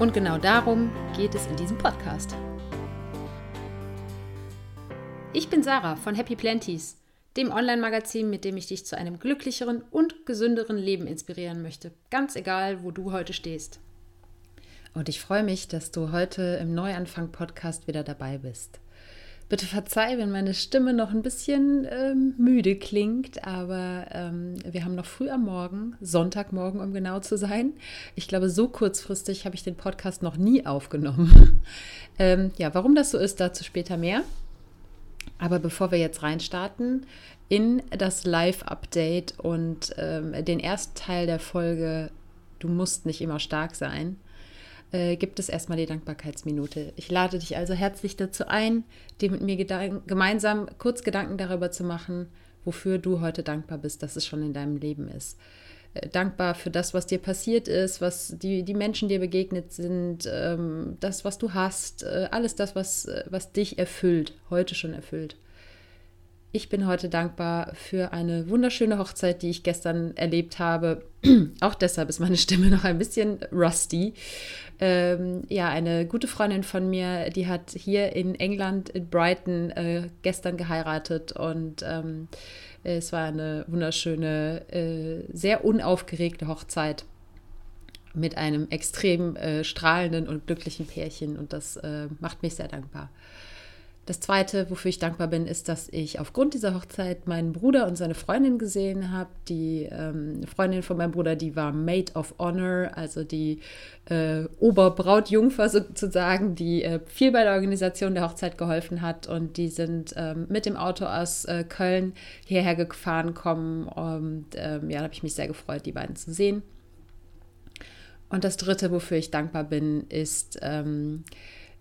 Und genau darum geht es in diesem Podcast. Ich bin Sarah von Happy Planties, dem Online-Magazin, mit dem ich dich zu einem glücklicheren und gesünderen Leben inspirieren möchte, ganz egal, wo du heute stehst. Und ich freue mich, dass du heute im Neuanfang-Podcast wieder dabei bist. Bitte verzeih, wenn meine Stimme noch ein bisschen ähm, müde klingt, aber ähm, wir haben noch früh am Morgen, Sonntagmorgen, um genau zu sein. Ich glaube, so kurzfristig habe ich den Podcast noch nie aufgenommen. ähm, ja, warum das so ist, dazu später mehr. Aber bevor wir jetzt reinstarten in das Live-Update und ähm, den ersten Teil der Folge, du musst nicht immer stark sein, äh, gibt es erstmal die Dankbarkeitsminute. Ich lade dich also herzlich dazu ein, dir mit mir gemeinsam kurz Gedanken darüber zu machen, wofür du heute dankbar bist, dass es schon in deinem Leben ist. Äh, dankbar für das, was dir passiert ist, was die, die Menschen dir begegnet sind, ähm, das, was du hast, äh, alles das, was, äh, was dich erfüllt, heute schon erfüllt. Ich bin heute dankbar für eine wunderschöne Hochzeit, die ich gestern erlebt habe. Auch deshalb ist meine Stimme noch ein bisschen rusty. Ähm, ja, eine gute Freundin von mir, die hat hier in England, in Brighton, äh, gestern geheiratet und ähm, es war eine wunderschöne, äh, sehr unaufgeregte Hochzeit mit einem extrem äh, strahlenden und glücklichen Pärchen und das äh, macht mich sehr dankbar. Das Zweite, wofür ich dankbar bin, ist, dass ich aufgrund dieser Hochzeit meinen Bruder und seine Freundin gesehen habe. Die ähm, Freundin von meinem Bruder, die war Maid of Honor, also die äh, Oberbrautjungfer sozusagen, die äh, viel bei der Organisation der Hochzeit geholfen hat. Und die sind ähm, mit dem Auto aus äh, Köln hierher gefahren kommen. Und ähm, ja, da habe ich mich sehr gefreut, die beiden zu sehen. Und das Dritte, wofür ich dankbar bin, ist ähm,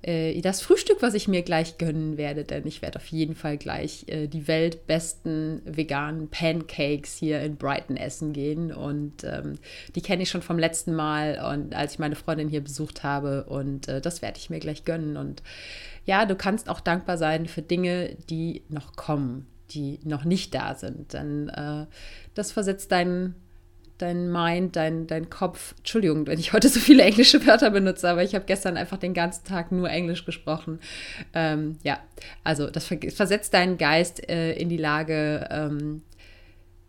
äh, das Frühstück, was ich mir gleich gönnen werde, denn ich werde auf jeden Fall gleich äh, die weltbesten veganen Pancakes hier in Brighton essen gehen. Und ähm, die kenne ich schon vom letzten Mal und als ich meine Freundin hier besucht habe. Und äh, das werde ich mir gleich gönnen. Und ja, du kannst auch dankbar sein für Dinge, die noch kommen, die noch nicht da sind. Denn äh, das versetzt deinen dein Mind, dein, dein Kopf, Entschuldigung, wenn ich heute so viele englische Wörter benutze, aber ich habe gestern einfach den ganzen Tag nur Englisch gesprochen. Ähm, ja, also das versetzt deinen Geist äh, in die Lage, ähm,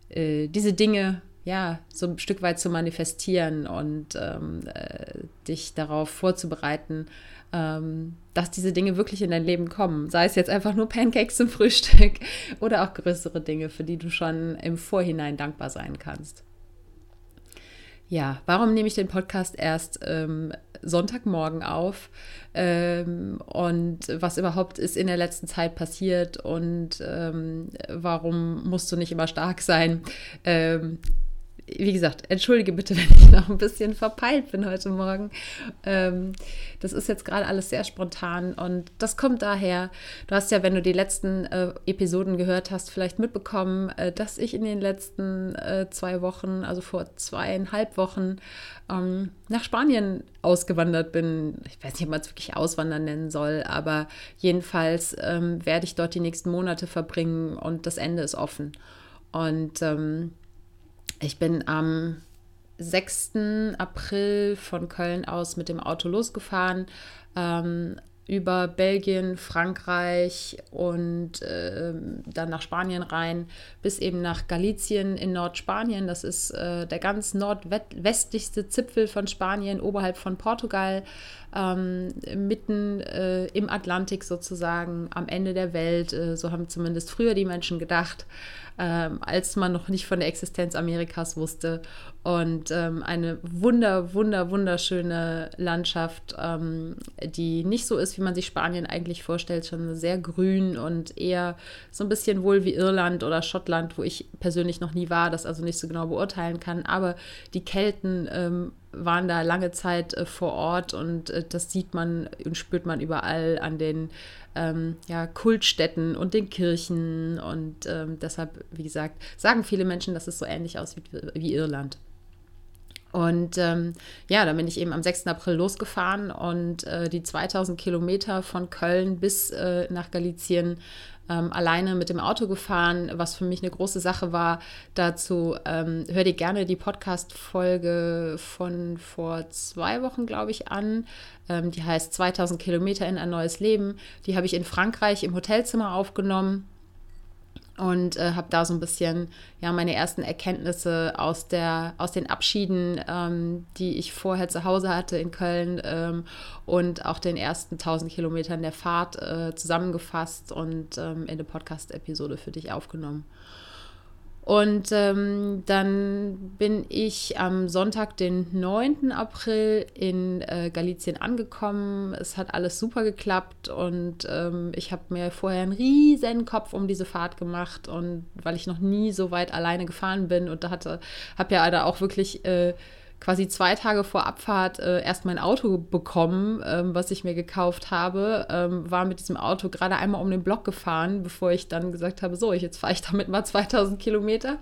äh, diese Dinge ja so ein Stück weit zu manifestieren und ähm, äh, dich darauf vorzubereiten, ähm, dass diese Dinge wirklich in dein Leben kommen. Sei es jetzt einfach nur Pancakes zum Frühstück oder auch größere Dinge, für die du schon im Vorhinein dankbar sein kannst. Ja, warum nehme ich den Podcast erst ähm, Sonntagmorgen auf? Ähm, und was überhaupt ist in der letzten Zeit passiert und ähm, warum musst du nicht immer stark sein? Wie gesagt, entschuldige bitte, wenn ich noch ein bisschen verpeilt bin heute Morgen. Ähm, das ist jetzt gerade alles sehr spontan und das kommt daher, du hast ja, wenn du die letzten äh, Episoden gehört hast, vielleicht mitbekommen, äh, dass ich in den letzten äh, zwei Wochen, also vor zweieinhalb Wochen, ähm, nach Spanien ausgewandert bin. Ich weiß nicht, ob man es wirklich Auswandern nennen soll, aber jedenfalls ähm, werde ich dort die nächsten Monate verbringen und das Ende ist offen. Und ähm, ich bin am 6. April von Köln aus mit dem Auto losgefahren, ähm, über Belgien, Frankreich und äh, dann nach Spanien rein, bis eben nach Galicien in Nordspanien. Das ist äh, der ganz nordwestlichste Zipfel von Spanien, oberhalb von Portugal, ähm, mitten äh, im Atlantik sozusagen, am Ende der Welt. Äh, so haben zumindest früher die Menschen gedacht ähm, als man noch nicht von der Existenz Amerikas wusste. Und ähm, eine wunder, wunder, wunderschöne Landschaft, ähm, die nicht so ist, wie man sich Spanien eigentlich vorstellt, schon sehr grün und eher so ein bisschen wohl wie Irland oder Schottland, wo ich persönlich noch nie war, das also nicht so genau beurteilen kann. Aber die Kelten ähm, waren da lange Zeit äh, vor Ort und äh, das sieht man und spürt man überall an den ähm, ja, Kultstätten und den Kirchen. Und ähm, deshalb, wie gesagt, sagen viele Menschen, dass es so ähnlich aussieht wie, wie Irland. Und ähm, ja, dann bin ich eben am 6. April losgefahren und äh, die 2000 Kilometer von Köln bis äh, nach Galizien ähm, alleine mit dem Auto gefahren, was für mich eine große Sache war. Dazu ähm, hör dir gerne die Podcast-Folge von vor zwei Wochen, glaube ich, an. Ähm, die heißt 2000 Kilometer in ein neues Leben. Die habe ich in Frankreich im Hotelzimmer aufgenommen und äh, habe da so ein bisschen ja meine ersten Erkenntnisse aus der aus den Abschieden, ähm, die ich vorher zu Hause hatte in Köln ähm, und auch den ersten 1000 Kilometern der Fahrt äh, zusammengefasst und ähm, in eine Podcast-Episode für dich aufgenommen. Und ähm, dann bin ich am Sonntag, den 9. April, in äh, Galizien angekommen. Es hat alles super geklappt und ähm, ich habe mir vorher einen riesen Kopf um diese Fahrt gemacht und weil ich noch nie so weit alleine gefahren bin und da hatte, habe ja da auch wirklich äh, quasi zwei Tage vor Abfahrt äh, erst mein Auto bekommen, ähm, was ich mir gekauft habe. Ähm, war mit diesem Auto gerade einmal um den Block gefahren, bevor ich dann gesagt habe, so, jetzt fahre ich damit mal 2000 Kilometer.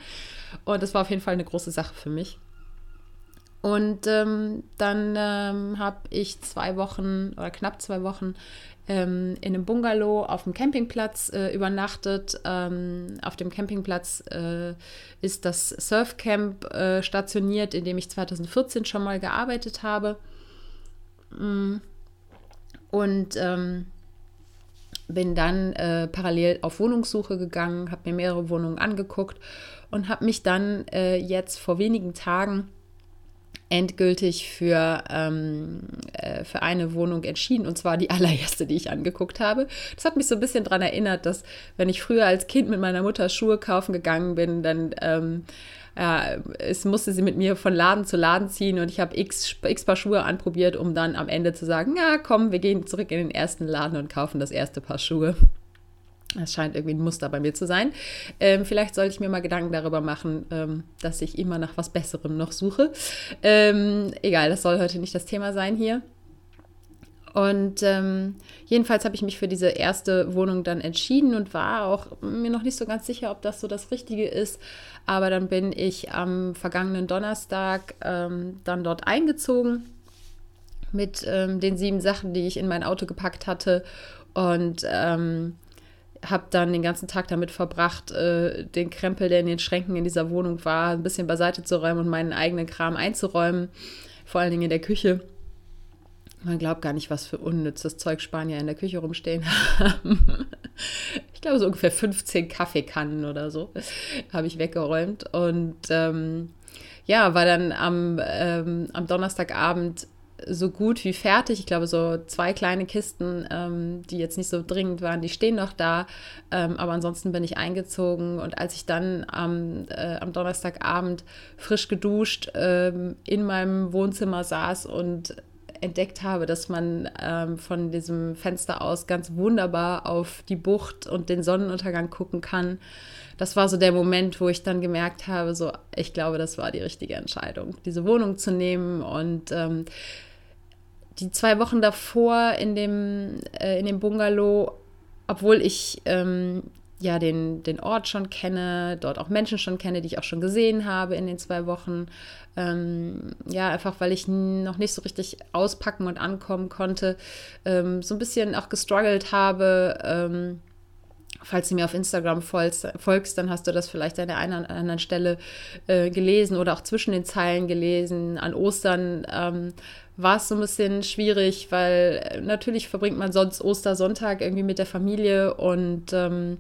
Und das war auf jeden Fall eine große Sache für mich. Und ähm, dann ähm, habe ich zwei Wochen oder knapp zwei Wochen ähm, in einem Bungalow auf dem Campingplatz äh, übernachtet. Ähm, auf dem Campingplatz äh, ist das Surfcamp äh, stationiert, in dem ich 2014 schon mal gearbeitet habe. Mm. Und ähm, bin dann äh, parallel auf Wohnungssuche gegangen, habe mir mehrere Wohnungen angeguckt und habe mich dann äh, jetzt vor wenigen Tagen endgültig für, ähm, äh, für eine Wohnung entschieden und zwar die allererste, die ich angeguckt habe. Das hat mich so ein bisschen daran erinnert, dass wenn ich früher als Kind mit meiner Mutter Schuhe kaufen gegangen bin, dann ähm, ja, es musste sie mit mir von Laden zu Laden ziehen und ich habe x, x Paar Schuhe anprobiert, um dann am Ende zu sagen, ja komm, wir gehen zurück in den ersten Laden und kaufen das erste Paar Schuhe. Das scheint irgendwie ein Muster bei mir zu sein. Ähm, vielleicht sollte ich mir mal Gedanken darüber machen, ähm, dass ich immer nach was Besserem noch suche. Ähm, egal, das soll heute nicht das Thema sein hier. Und ähm, jedenfalls habe ich mich für diese erste Wohnung dann entschieden und war auch mir noch nicht so ganz sicher, ob das so das Richtige ist. Aber dann bin ich am vergangenen Donnerstag ähm, dann dort eingezogen mit ähm, den sieben Sachen, die ich in mein Auto gepackt hatte. Und habe dann den ganzen Tag damit verbracht, äh, den Krempel, der in den Schränken in dieser Wohnung war, ein bisschen beiseite zu räumen und meinen eigenen Kram einzuräumen, vor allen Dingen in der Küche. Man glaubt gar nicht, was für unnützes Zeug Spanier in der Küche rumstehen haben. ich glaube, so ungefähr 15 Kaffeekannen oder so habe ich weggeräumt. Und ähm, ja, war dann am, ähm, am Donnerstagabend so gut wie fertig. Ich glaube, so zwei kleine Kisten, ähm, die jetzt nicht so dringend waren, die stehen noch da. Ähm, aber ansonsten bin ich eingezogen. Und als ich dann am, äh, am Donnerstagabend frisch geduscht ähm, in meinem Wohnzimmer saß und entdeckt habe, dass man ähm, von diesem Fenster aus ganz wunderbar auf die Bucht und den Sonnenuntergang gucken kann. Das war so der Moment, wo ich dann gemerkt habe, so, ich glaube, das war die richtige Entscheidung, diese Wohnung zu nehmen und ähm, die zwei Wochen davor in dem, äh, in dem Bungalow, obwohl ich ähm, ja den, den Ort schon kenne, dort auch Menschen schon kenne, die ich auch schon gesehen habe in den zwei Wochen. Ähm, ja, einfach weil ich noch nicht so richtig auspacken und ankommen konnte, ähm, so ein bisschen auch gestruggelt habe. Ähm, falls du mir auf Instagram folgst, dann hast du das vielleicht an der einen oder anderen Stelle äh, gelesen oder auch zwischen den Zeilen gelesen. An Ostern ähm, war es so ein bisschen schwierig, weil äh, natürlich verbringt man sonst Ostersonntag irgendwie mit der Familie und ähm,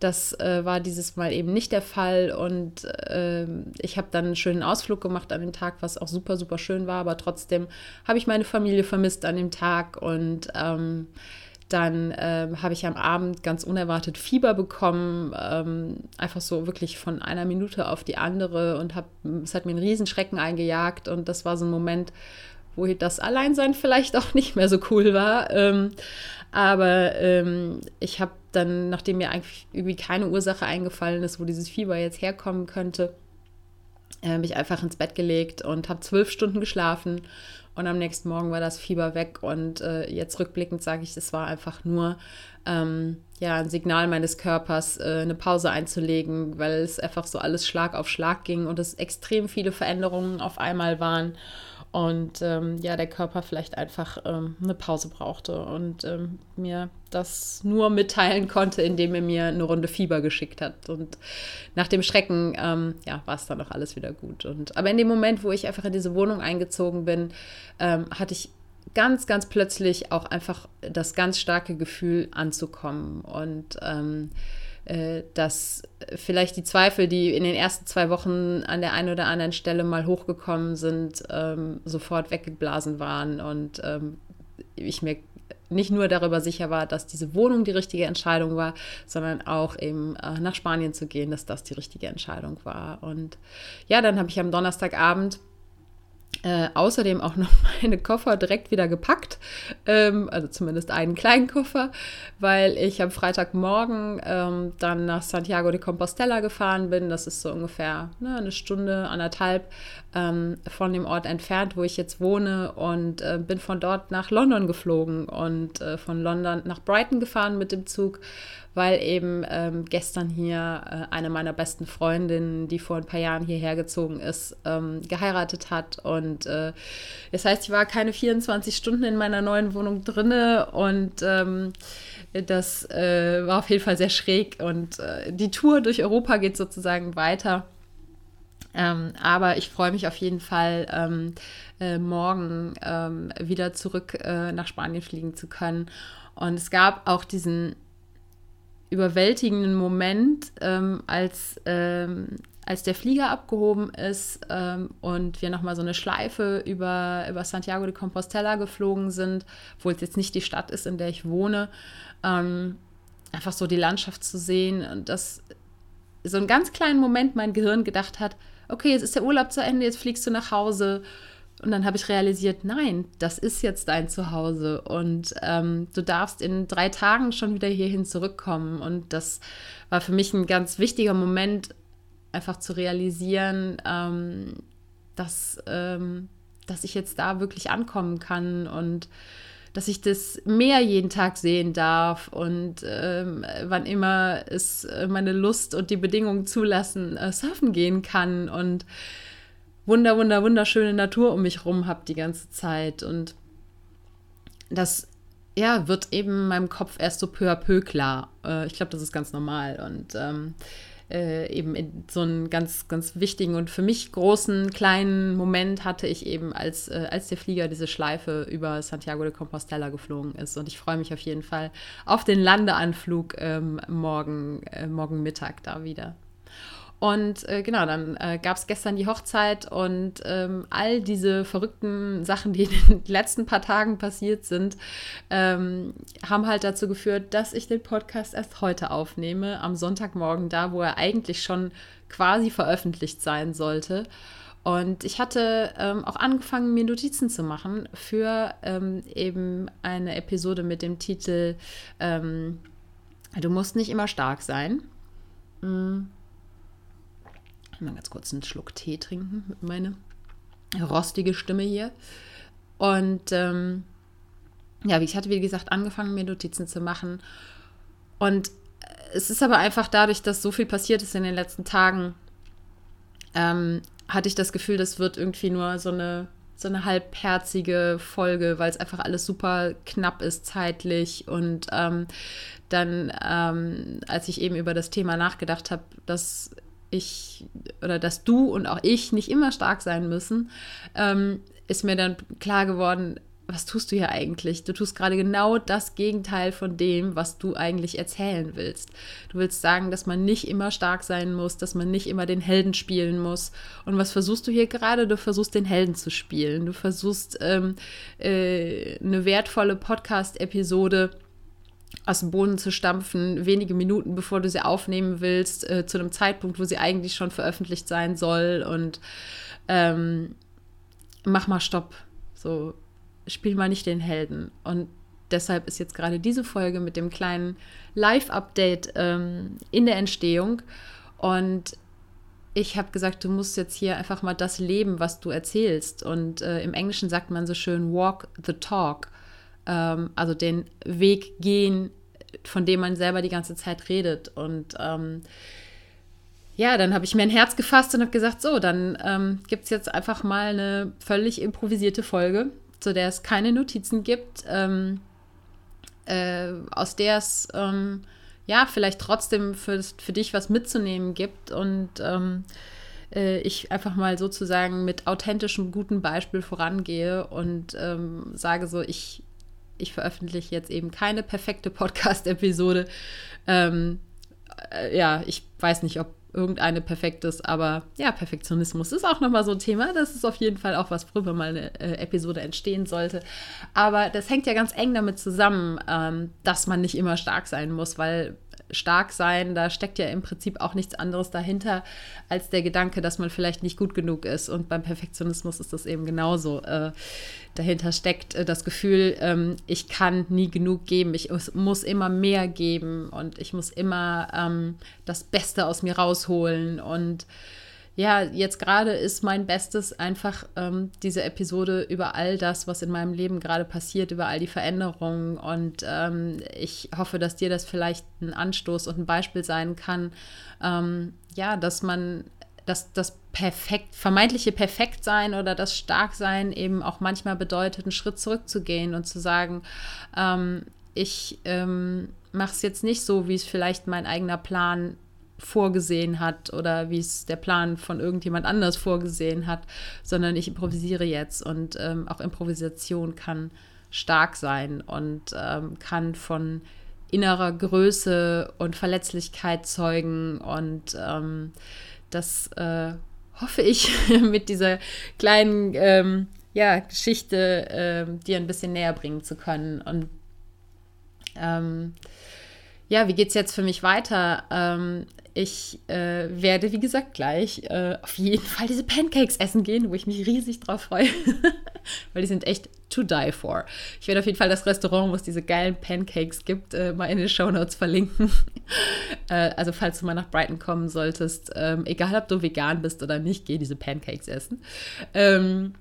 das äh, war dieses Mal eben nicht der Fall und äh, ich habe dann einen schönen Ausflug gemacht an dem Tag, was auch super, super schön war, aber trotzdem habe ich meine Familie vermisst an dem Tag und ähm, dann ähm, habe ich am Abend ganz unerwartet Fieber bekommen, ähm, einfach so wirklich von einer Minute auf die andere und hab, es hat mir einen Riesenschrecken eingejagt und das war so ein Moment, wo das Alleinsein vielleicht auch nicht mehr so cool war. Ähm, aber ähm, ich habe dann, nachdem mir eigentlich irgendwie keine Ursache eingefallen ist, wo dieses Fieber jetzt herkommen könnte, äh, mich einfach ins Bett gelegt und habe zwölf Stunden geschlafen. Und am nächsten Morgen war das Fieber weg. Und äh, jetzt rückblickend sage ich, es war einfach nur ähm, ja, ein Signal meines Körpers, äh, eine Pause einzulegen, weil es einfach so alles Schlag auf Schlag ging und es extrem viele Veränderungen auf einmal waren und ähm, ja, der Körper vielleicht einfach ähm, eine Pause brauchte und ähm, mir das nur mitteilen konnte, indem er mir eine Runde Fieber geschickt hat. Und nach dem Schrecken, ähm, ja, war es dann auch alles wieder gut. Und, aber in dem Moment, wo ich einfach in diese Wohnung eingezogen bin, ähm, hatte ich ganz, ganz plötzlich auch einfach das ganz starke Gefühl anzukommen und ähm, äh, dass vielleicht die Zweifel, die in den ersten zwei Wochen an der einen oder anderen Stelle mal hochgekommen sind, ähm, sofort weggeblasen waren und ähm, ich mir nicht nur darüber sicher war, dass diese Wohnung die richtige Entscheidung war, sondern auch eben äh, nach Spanien zu gehen, dass das die richtige Entscheidung war. Und ja, dann habe ich am Donnerstagabend äh, außerdem auch noch meine Koffer direkt wieder gepackt, ähm, also zumindest einen kleinen Koffer, weil ich am Freitagmorgen ähm, dann nach Santiago de Compostela gefahren bin. Das ist so ungefähr ne, eine Stunde, anderthalb ähm, von dem Ort entfernt, wo ich jetzt wohne und äh, bin von dort nach London geflogen und äh, von London nach Brighton gefahren mit dem Zug weil eben ähm, gestern hier äh, eine meiner besten Freundinnen, die vor ein paar Jahren hierher gezogen ist, ähm, geheiratet hat. Und äh, das heißt, ich war keine 24 Stunden in meiner neuen Wohnung drinne und ähm, das äh, war auf jeden Fall sehr schräg. Und äh, die Tour durch Europa geht sozusagen weiter. Ähm, aber ich freue mich auf jeden Fall, ähm, äh, morgen ähm, wieder zurück äh, nach Spanien fliegen zu können. Und es gab auch diesen überwältigenden Moment, ähm, als, ähm, als der Flieger abgehoben ist ähm, und wir nochmal so eine Schleife über, über Santiago de Compostela geflogen sind, obwohl es jetzt nicht die Stadt ist, in der ich wohne. Ähm, einfach so die Landschaft zu sehen und das so einen ganz kleinen Moment mein Gehirn gedacht hat, okay, jetzt ist der Urlaub zu Ende, jetzt fliegst du nach Hause und dann habe ich realisiert, nein, das ist jetzt dein Zuhause und ähm, du darfst in drei Tagen schon wieder hierhin zurückkommen. Und das war für mich ein ganz wichtiger Moment, einfach zu realisieren, ähm, dass, ähm, dass ich jetzt da wirklich ankommen kann und dass ich das Meer jeden Tag sehen darf und ähm, wann immer es meine Lust und die Bedingungen zulassen, äh, surfen gehen kann und wunder, wunder, wunderschöne Natur um mich rum habe die ganze Zeit. Und das ja, wird eben in meinem Kopf erst so peu à peu klar. Äh, ich glaube, das ist ganz normal. Und ähm, äh, eben in so einen ganz, ganz wichtigen und für mich großen, kleinen Moment hatte ich eben, als, äh, als der Flieger diese Schleife über Santiago de Compostela geflogen ist. Und ich freue mich auf jeden Fall auf den Landeanflug ähm, morgen, äh, morgen Mittag da wieder. Und äh, genau, dann äh, gab es gestern die Hochzeit und ähm, all diese verrückten Sachen, die in den letzten paar Tagen passiert sind, ähm, haben halt dazu geführt, dass ich den Podcast erst heute aufnehme, am Sonntagmorgen, da wo er eigentlich schon quasi veröffentlicht sein sollte. Und ich hatte ähm, auch angefangen, mir Notizen zu machen für ähm, eben eine Episode mit dem Titel ähm, Du musst nicht immer stark sein. Mhm mal ganz kurz einen Schluck Tee trinken mit meiner rostige Stimme hier. Und ähm, ja, ich hatte, wie gesagt, angefangen, mir Notizen zu machen. Und es ist aber einfach dadurch, dass so viel passiert ist in den letzten Tagen, ähm, hatte ich das Gefühl, das wird irgendwie nur so eine, so eine halbherzige Folge, weil es einfach alles super knapp ist zeitlich. Und ähm, dann, ähm, als ich eben über das Thema nachgedacht habe, dass ich oder dass du und auch ich nicht immer stark sein müssen, ähm, ist mir dann klar geworden, was tust du hier eigentlich? Du tust gerade genau das Gegenteil von dem, was du eigentlich erzählen willst. Du willst sagen, dass man nicht immer stark sein muss, dass man nicht immer den Helden spielen muss. Und was versuchst du hier gerade? Du versuchst den Helden zu spielen. Du versuchst ähm, äh, eine wertvolle Podcast-Episode aus dem Boden zu stampfen, wenige Minuten bevor du sie aufnehmen willst, äh, zu einem Zeitpunkt, wo sie eigentlich schon veröffentlicht sein soll und ähm, mach mal Stopp. So, spiel mal nicht den Helden. Und deshalb ist jetzt gerade diese Folge mit dem kleinen Live-Update ähm, in der Entstehung. Und ich habe gesagt, du musst jetzt hier einfach mal das leben, was du erzählst. Und äh, im Englischen sagt man so schön, walk the talk. Ähm, also den Weg gehen, von dem man selber die ganze Zeit redet. Und ähm, ja, dann habe ich mir ein Herz gefasst und habe gesagt, so, dann ähm, gibt es jetzt einfach mal eine völlig improvisierte Folge, zu der es keine Notizen gibt, ähm, äh, aus der es ähm, ja vielleicht trotzdem für, für dich was mitzunehmen gibt und ähm, äh, ich einfach mal sozusagen mit authentischem, gutem Beispiel vorangehe und ähm, sage so, ich, ich veröffentliche jetzt eben keine perfekte Podcast-Episode. Ähm, äh, ja, ich weiß nicht, ob irgendeine perfektes, aber ja, Perfektionismus ist auch nochmal so ein Thema. Das ist auf jeden Fall auch was, worüber mal eine äh, Episode entstehen sollte. Aber das hängt ja ganz eng damit zusammen, ähm, dass man nicht immer stark sein muss, weil stark sein, da steckt ja im Prinzip auch nichts anderes dahinter als der Gedanke, dass man vielleicht nicht gut genug ist. Und beim Perfektionismus ist das eben genauso. Äh, dahinter steckt äh, das Gefühl, ähm, ich kann nie genug geben, ich muss immer mehr geben und ich muss immer ähm, das Beste aus mir rausholen und ja, jetzt gerade ist mein Bestes einfach ähm, diese Episode über all das, was in meinem Leben gerade passiert, über all die Veränderungen. Und ähm, ich hoffe, dass dir das vielleicht ein Anstoß und ein Beispiel sein kann, ähm, ja, dass man dass das perfekt, vermeintliche Perfektsein oder das Starksein eben auch manchmal bedeutet, einen Schritt zurückzugehen und zu sagen, ähm, ich ähm, mache es jetzt nicht so, wie es vielleicht mein eigener Plan vorgesehen hat oder wie es der Plan von irgendjemand anders vorgesehen hat, sondern ich improvisiere jetzt und ähm, auch Improvisation kann stark sein und ähm, kann von innerer Größe und Verletzlichkeit zeugen und ähm, das äh, hoffe ich mit dieser kleinen ähm, ja, Geschichte äh, dir ein bisschen näher bringen zu können und ähm, ja, wie geht es jetzt für mich weiter? Ähm, ich äh, werde, wie gesagt, gleich äh, auf jeden Fall diese Pancakes essen gehen, wo ich mich riesig drauf freue, weil die sind echt to die for. Ich werde auf jeden Fall das Restaurant, wo es diese geilen Pancakes gibt, äh, mal in den Show Notes verlinken. Äh, also falls du mal nach Brighton kommen solltest, ähm, egal ob du vegan bist oder nicht, geh diese Pancakes essen. Ähm,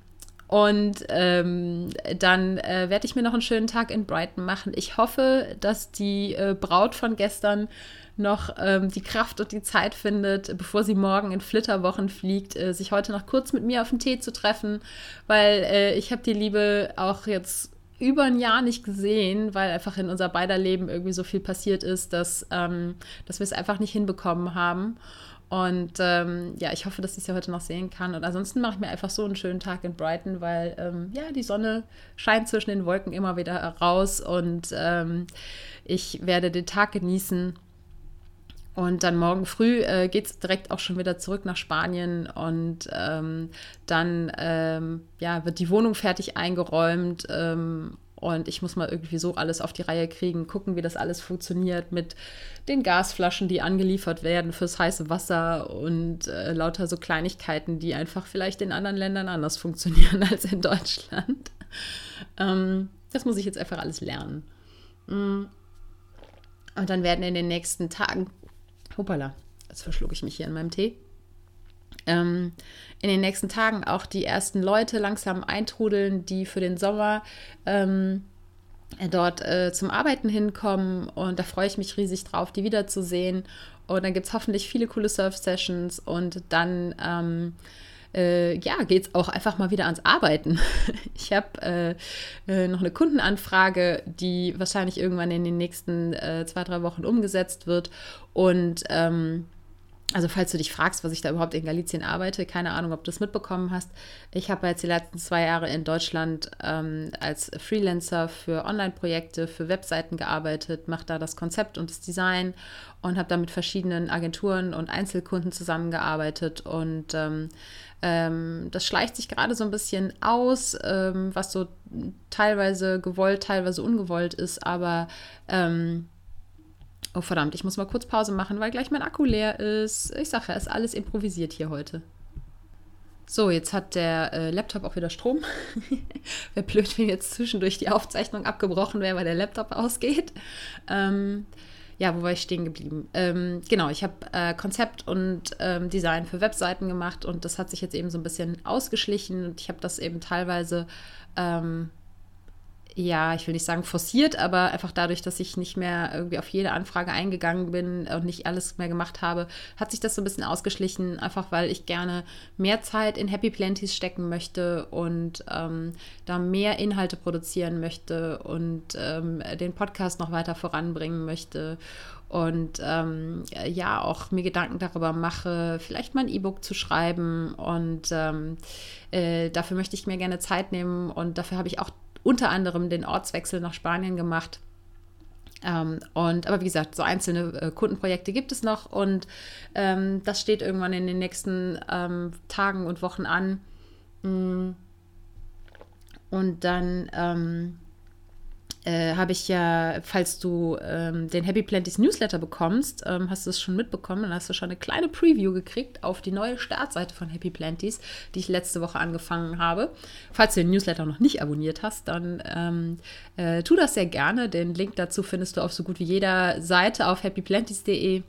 und ähm, dann äh, werde ich mir noch einen schönen Tag in Brighton machen. Ich hoffe, dass die äh, Braut von gestern noch ähm, die Kraft und die Zeit findet, bevor sie morgen in Flitterwochen fliegt, äh, sich heute noch kurz mit mir auf den Tee zu treffen, weil äh, ich habe die Liebe auch jetzt über ein Jahr nicht gesehen, weil einfach in unser beider Leben irgendwie so viel passiert ist, dass, ähm, dass wir es einfach nicht hinbekommen haben. Und ähm, ja, ich hoffe, dass ich sie heute noch sehen kann. Und ansonsten mache ich mir einfach so einen schönen Tag in Brighton, weil ähm, ja, die Sonne scheint zwischen den Wolken immer wieder raus und ähm, ich werde den Tag genießen und dann morgen früh äh, geht es direkt auch schon wieder zurück nach Spanien und ähm, dann ähm, ja, wird die Wohnung fertig eingeräumt ähm, und ich muss mal irgendwie so alles auf die Reihe kriegen, gucken, wie das alles funktioniert mit den Gasflaschen, die angeliefert werden fürs heiße Wasser und äh, lauter so Kleinigkeiten, die einfach vielleicht in anderen Ländern anders funktionieren als in Deutschland. Ähm, das muss ich jetzt einfach alles lernen. Mm. Und dann werden in den nächsten Tagen Hoppala, jetzt verschlug ich mich hier in meinem Tee. Ähm, in den nächsten Tagen auch die ersten Leute langsam eintrudeln, die für den Sommer ähm, dort äh, zum Arbeiten hinkommen. Und da freue ich mich riesig drauf, die wiederzusehen. Und dann gibt es hoffentlich viele coole Surf-Sessions und dann ähm, äh, ja, geht es auch einfach mal wieder ans Arbeiten. Ich habe äh, äh, noch eine Kundenanfrage, die wahrscheinlich irgendwann in den nächsten äh, zwei, drei Wochen umgesetzt wird. Und ähm, also falls du dich fragst, was ich da überhaupt in Galicien arbeite, keine Ahnung, ob du das mitbekommen hast. Ich habe jetzt die letzten zwei Jahre in Deutschland ähm, als Freelancer für Online-Projekte, für Webseiten gearbeitet, mache da das Konzept und das Design und habe da mit verschiedenen Agenturen und Einzelkunden zusammengearbeitet. Und ähm, ähm, das schleicht sich gerade so ein bisschen aus, ähm, was so teilweise gewollt, teilweise ungewollt ist, aber ähm, Oh verdammt, ich muss mal kurz Pause machen, weil gleich mein Akku leer ist. Ich sage ja, ist alles improvisiert hier heute. So, jetzt hat der äh, Laptop auch wieder Strom. wäre blöd, wenn jetzt zwischendurch die Aufzeichnung abgebrochen wäre, weil der Laptop ausgeht. Ähm, ja, wo war ich stehen geblieben? Ähm, genau, ich habe äh, Konzept und ähm, Design für Webseiten gemacht und das hat sich jetzt eben so ein bisschen ausgeschlichen und ich habe das eben teilweise ähm, ja, ich will nicht sagen forciert, aber einfach dadurch, dass ich nicht mehr irgendwie auf jede Anfrage eingegangen bin und nicht alles mehr gemacht habe, hat sich das so ein bisschen ausgeschlichen, einfach weil ich gerne mehr Zeit in Happy Planties stecken möchte und ähm, da mehr Inhalte produzieren möchte und ähm, den Podcast noch weiter voranbringen möchte und ähm, ja, auch mir Gedanken darüber mache, vielleicht mal ein E-Book zu schreiben und ähm, äh, dafür möchte ich mir gerne Zeit nehmen und dafür habe ich auch unter anderem den Ortswechsel nach Spanien gemacht. Ähm, und aber wie gesagt, so einzelne äh, Kundenprojekte gibt es noch und ähm, das steht irgendwann in den nächsten ähm, Tagen und Wochen an. Mm. Und dann ähm, äh, habe ich ja, falls du ähm, den Happy Planties Newsletter bekommst, ähm, hast du es schon mitbekommen, dann hast du schon eine kleine Preview gekriegt auf die neue Startseite von Happy Planties, die ich letzte Woche angefangen habe. Falls du den Newsletter noch nicht abonniert hast, dann ähm, äh, tu das sehr gerne. Den Link dazu findest du auf so gut wie jeder Seite auf happyplanties.de.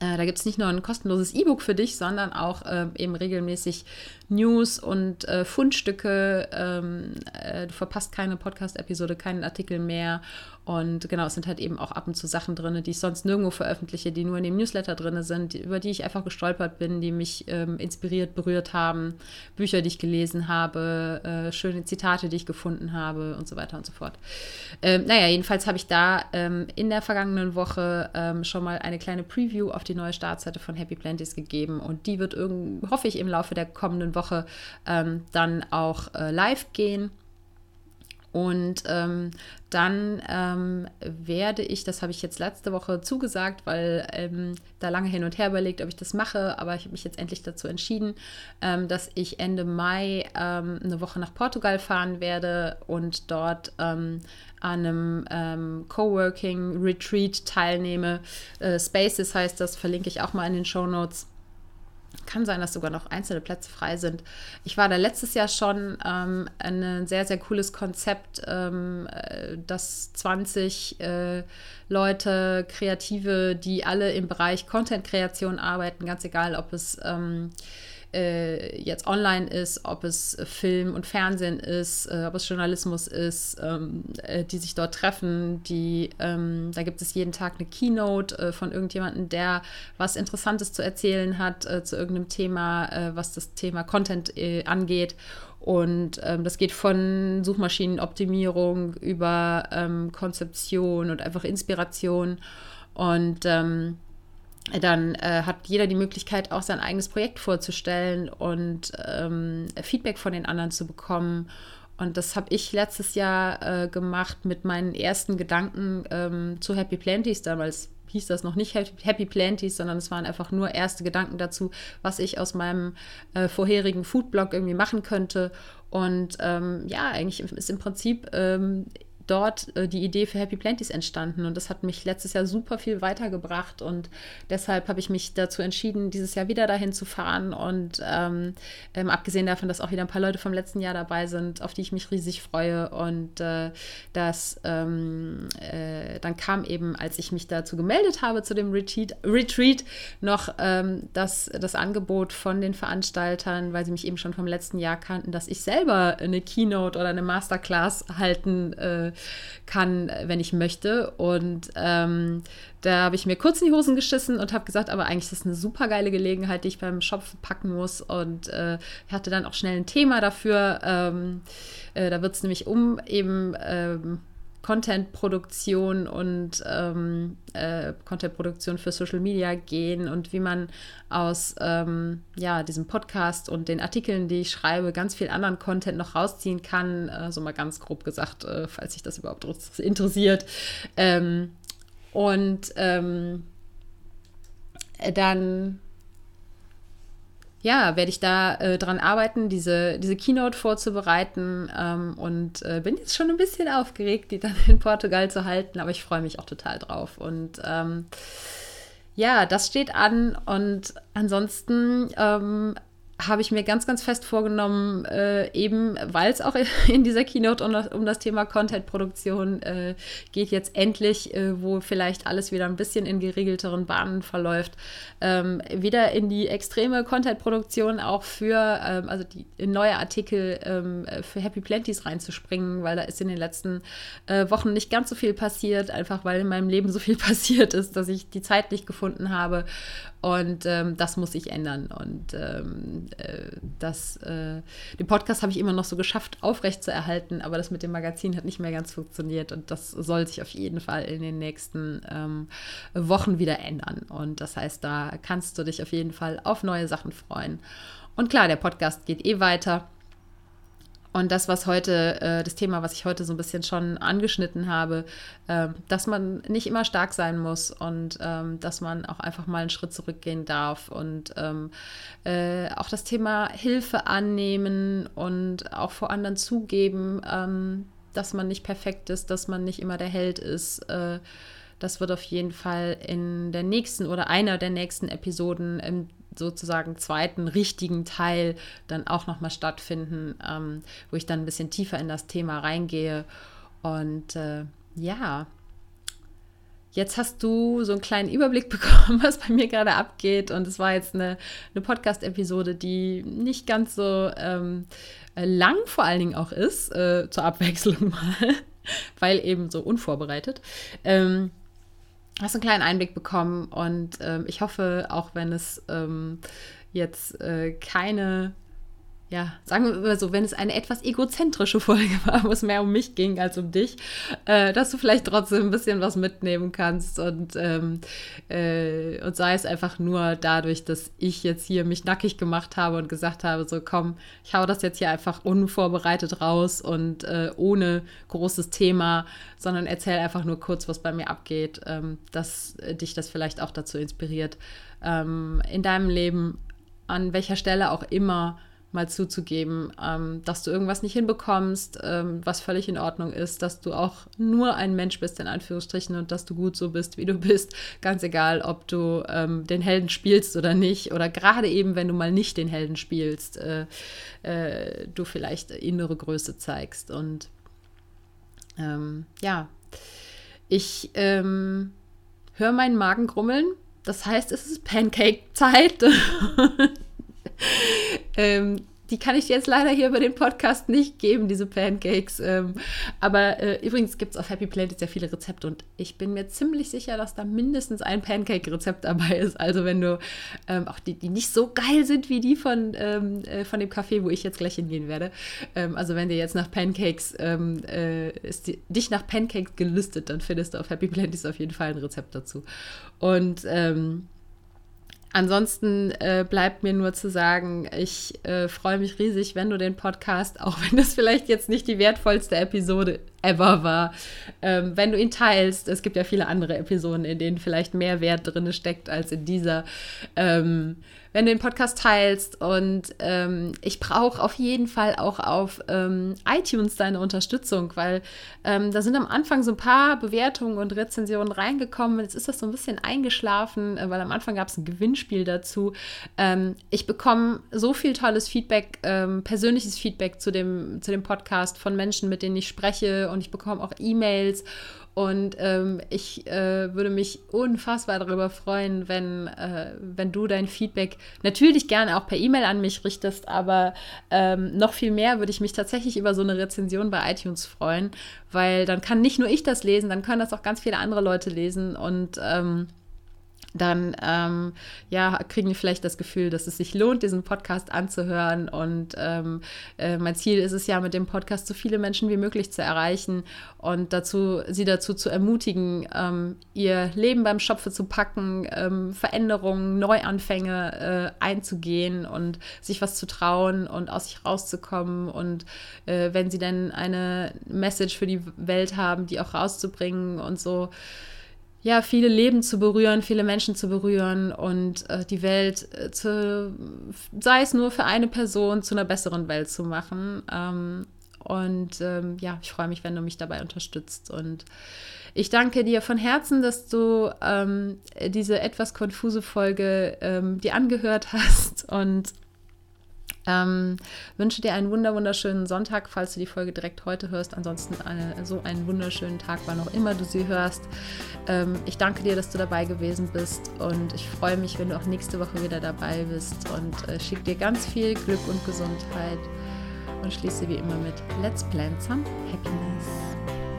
Äh, da gibt es nicht nur ein kostenloses E-Book für dich, sondern auch äh, eben regelmäßig News und äh, Fundstücke. Ähm, äh, du verpasst keine Podcast-Episode, keinen Artikel mehr. Und genau, es sind halt eben auch ab und zu Sachen drin, die ich sonst nirgendwo veröffentliche, die nur in dem Newsletter drin sind, über die ich einfach gestolpert bin, die mich ähm, inspiriert, berührt haben, Bücher, die ich gelesen habe, äh, schöne Zitate, die ich gefunden habe und so weiter und so fort. Ähm, naja, jedenfalls habe ich da ähm, in der vergangenen Woche ähm, schon mal eine kleine Preview auf die neue Startseite von Happy Planties gegeben und die wird, hoffe ich, im Laufe der kommenden Woche Woche ähm, dann auch äh, live gehen. Und ähm, dann ähm, werde ich, das habe ich jetzt letzte Woche zugesagt, weil ähm, da lange hin und her überlegt, ob ich das mache, aber ich habe mich jetzt endlich dazu entschieden, ähm, dass ich Ende Mai ähm, eine Woche nach Portugal fahren werde und dort ähm, an einem ähm, Coworking Retreat teilnehme. Äh, Spaces heißt das, verlinke ich auch mal in den Show Notes. Kann sein, dass sogar noch einzelne Plätze frei sind. Ich war da letztes Jahr schon ähm, ein sehr, sehr cooles Konzept, ähm, äh, dass 20 äh, Leute, Kreative, die alle im Bereich Content-Kreation arbeiten, ganz egal, ob es ähm, äh, jetzt online ist, ob es Film und Fernsehen ist, äh, ob es Journalismus ist, ähm, äh, die sich dort treffen. Die, ähm, da gibt es jeden Tag eine Keynote äh, von irgendjemandem, der was Interessantes zu erzählen hat äh, zu irgendeinem Thema, äh, was das Thema Content angeht. Und ähm, das geht von Suchmaschinenoptimierung über ähm, Konzeption und einfach Inspiration. Und ähm, dann äh, hat jeder die Möglichkeit, auch sein eigenes Projekt vorzustellen und ähm, Feedback von den anderen zu bekommen. Und das habe ich letztes Jahr äh, gemacht mit meinen ersten Gedanken ähm, zu Happy Planties. Damals hieß das noch nicht Happy Planties, sondern es waren einfach nur erste Gedanken dazu, was ich aus meinem äh, vorherigen Foodblog irgendwie machen könnte. Und ähm, ja, eigentlich ist im Prinzip ähm, dort äh, die Idee für Happy Planties entstanden. Und das hat mich letztes Jahr super viel weitergebracht. Und deshalb habe ich mich dazu entschieden, dieses Jahr wieder dahin zu fahren. Und ähm, ähm, abgesehen davon, dass auch wieder ein paar Leute vom letzten Jahr dabei sind, auf die ich mich riesig freue. Und äh, das ähm, äh, dann kam eben, als ich mich dazu gemeldet habe zu dem Retreat, Retreat noch ähm, das, das Angebot von den Veranstaltern, weil sie mich eben schon vom letzten Jahr kannten, dass ich selber eine Keynote oder eine Masterclass halten äh, kann, wenn ich möchte. Und ähm, da habe ich mir kurz in die Hosen geschissen und habe gesagt, aber eigentlich ist das eine super geile Gelegenheit, die ich beim Shop packen muss. Und äh, hatte dann auch schnell ein Thema dafür. Ähm, äh, da wird es nämlich um eben ähm, Content-Produktion und ähm, äh, Content-Produktion für Social Media gehen und wie man aus ähm, ja, diesem Podcast und den Artikeln, die ich schreibe, ganz viel anderen Content noch rausziehen kann. Äh, so mal ganz grob gesagt, äh, falls sich das überhaupt interessiert. Ähm, und ähm, dann ja, werde ich da äh, dran arbeiten, diese, diese Keynote vorzubereiten ähm, und äh, bin jetzt schon ein bisschen aufgeregt, die dann in Portugal zu halten, aber ich freue mich auch total drauf. Und ähm, ja, das steht an und ansonsten ähm, habe ich mir ganz, ganz fest vorgenommen, äh, eben weil es auch in dieser Keynote um das, um das Thema Content-Produktion äh, geht, jetzt endlich, äh, wo vielleicht alles wieder ein bisschen in geregelteren Bahnen verläuft, ähm, wieder in die extreme Content-Produktion auch für, ähm, also die neue Artikel ähm, für Happy Plenties reinzuspringen, weil da ist in den letzten äh, Wochen nicht ganz so viel passiert, einfach weil in meinem Leben so viel passiert ist, dass ich die Zeit nicht gefunden habe. Und ähm, das muss sich ändern. Und ähm, äh, das, äh, den Podcast habe ich immer noch so geschafft, aufrecht zu erhalten, aber das mit dem Magazin hat nicht mehr ganz funktioniert. Und das soll sich auf jeden Fall in den nächsten ähm, Wochen wieder ändern. Und das heißt, da kannst du dich auf jeden Fall auf neue Sachen freuen. Und klar, der Podcast geht eh weiter. Und das, was heute, äh, das Thema, was ich heute so ein bisschen schon angeschnitten habe, äh, dass man nicht immer stark sein muss und ähm, dass man auch einfach mal einen Schritt zurückgehen darf und ähm, äh, auch das Thema Hilfe annehmen und auch vor anderen zugeben, ähm, dass man nicht perfekt ist, dass man nicht immer der Held ist. Äh, das wird auf jeden Fall in der nächsten oder einer der nächsten Episoden im sozusagen zweiten richtigen Teil dann auch nochmal stattfinden, ähm, wo ich dann ein bisschen tiefer in das Thema reingehe. Und äh, ja, jetzt hast du so einen kleinen Überblick bekommen, was bei mir gerade abgeht. Und es war jetzt eine, eine Podcast-Episode, die nicht ganz so ähm, lang vor allen Dingen auch ist, äh, zur Abwechslung mal, weil eben so unvorbereitet. Ähm, hast einen kleinen Einblick bekommen? Und ähm, ich hoffe, auch wenn es ähm, jetzt äh, keine ja, sagen wir mal so, wenn es eine etwas egozentrische Folge war, wo es mehr um mich ging als um dich, äh, dass du vielleicht trotzdem ein bisschen was mitnehmen kannst und, ähm, äh, und sei es einfach nur dadurch, dass ich jetzt hier mich nackig gemacht habe und gesagt habe, so komm, ich hau das jetzt hier einfach unvorbereitet raus und äh, ohne großes Thema, sondern erzähl einfach nur kurz, was bei mir abgeht, ähm, dass dich das vielleicht auch dazu inspiriert, ähm, in deinem Leben an welcher Stelle auch immer mal zuzugeben, ähm, dass du irgendwas nicht hinbekommst, ähm, was völlig in Ordnung ist, dass du auch nur ein Mensch bist, in Anführungsstrichen, und dass du gut so bist, wie du bist. Ganz egal, ob du ähm, den Helden spielst oder nicht, oder gerade eben, wenn du mal nicht den Helden spielst, äh, äh, du vielleicht innere Größe zeigst. Und ähm, ja, ich ähm, höre meinen Magen grummeln. Das heißt, es ist Pancake-Zeit. ähm, die kann ich dir jetzt leider hier über den Podcast nicht geben, diese Pancakes. Ähm, aber äh, übrigens gibt es auf Happy Planet sehr viele Rezepte und ich bin mir ziemlich sicher, dass da mindestens ein Pancake-Rezept dabei ist. Also wenn du ähm, auch die, die nicht so geil sind wie die von, ähm, äh, von dem Café, wo ich jetzt gleich hingehen werde. Ähm, also wenn dir jetzt nach Pancakes, ähm, äh, ist die, dich nach Pancakes gelüstet, dann findest du auf Happy Planet auf jeden Fall ein Rezept dazu. Und ähm, Ansonsten äh, bleibt mir nur zu sagen, ich äh, freue mich riesig, wenn du den Podcast, auch wenn das vielleicht jetzt nicht die wertvollste Episode ever war, ähm, wenn du ihn teilst. Es gibt ja viele andere Episoden, in denen vielleicht mehr Wert drin steckt als in dieser. Ähm, wenn du den Podcast teilst. Und ähm, ich brauche auf jeden Fall auch auf ähm, iTunes deine Unterstützung, weil ähm, da sind am Anfang so ein paar Bewertungen und Rezensionen reingekommen. Jetzt ist das so ein bisschen eingeschlafen, äh, weil am Anfang gab es ein Gewinnspiel dazu. Ähm, ich bekomme so viel tolles Feedback, ähm, persönliches Feedback zu dem, zu dem Podcast von Menschen, mit denen ich spreche und ich bekomme auch E-Mails und ähm, ich äh, würde mich unfassbar darüber freuen, wenn, äh, wenn du dein Feedback natürlich gerne auch per E-Mail an mich richtest, aber ähm, noch viel mehr würde ich mich tatsächlich über so eine Rezension bei iTunes freuen, weil dann kann nicht nur ich das lesen, dann können das auch ganz viele andere Leute lesen und ähm, dann ähm, ja, kriegen die vielleicht das Gefühl, dass es sich lohnt, diesen Podcast anzuhören. Und ähm, äh, mein Ziel ist es ja, mit dem Podcast so viele Menschen wie möglich zu erreichen und dazu, sie dazu zu ermutigen, ähm, ihr Leben beim Schopfe zu packen, ähm, Veränderungen, Neuanfänge äh, einzugehen und sich was zu trauen und aus sich rauszukommen. Und äh, wenn sie dann eine Message für die Welt haben, die auch rauszubringen und so ja, viele Leben zu berühren, viele Menschen zu berühren und äh, die Welt äh, zu, sei es nur für eine Person, zu einer besseren Welt zu machen. Ähm, und ähm, ja, ich freue mich, wenn du mich dabei unterstützt. Und ich danke dir von Herzen, dass du ähm, diese etwas konfuse Folge ähm, dir angehört hast und Ähm, wünsche dir einen wunder wunderschönen Sonntag, falls du die Folge direkt heute hörst. Ansonsten eine, so einen wunderschönen Tag, wann auch immer du sie hörst. Ähm, ich danke dir, dass du dabei gewesen bist und ich freue mich, wenn du auch nächste Woche wieder dabei bist und äh, schicke dir ganz viel Glück und Gesundheit und schließe wie immer mit Let's Plan some Happiness.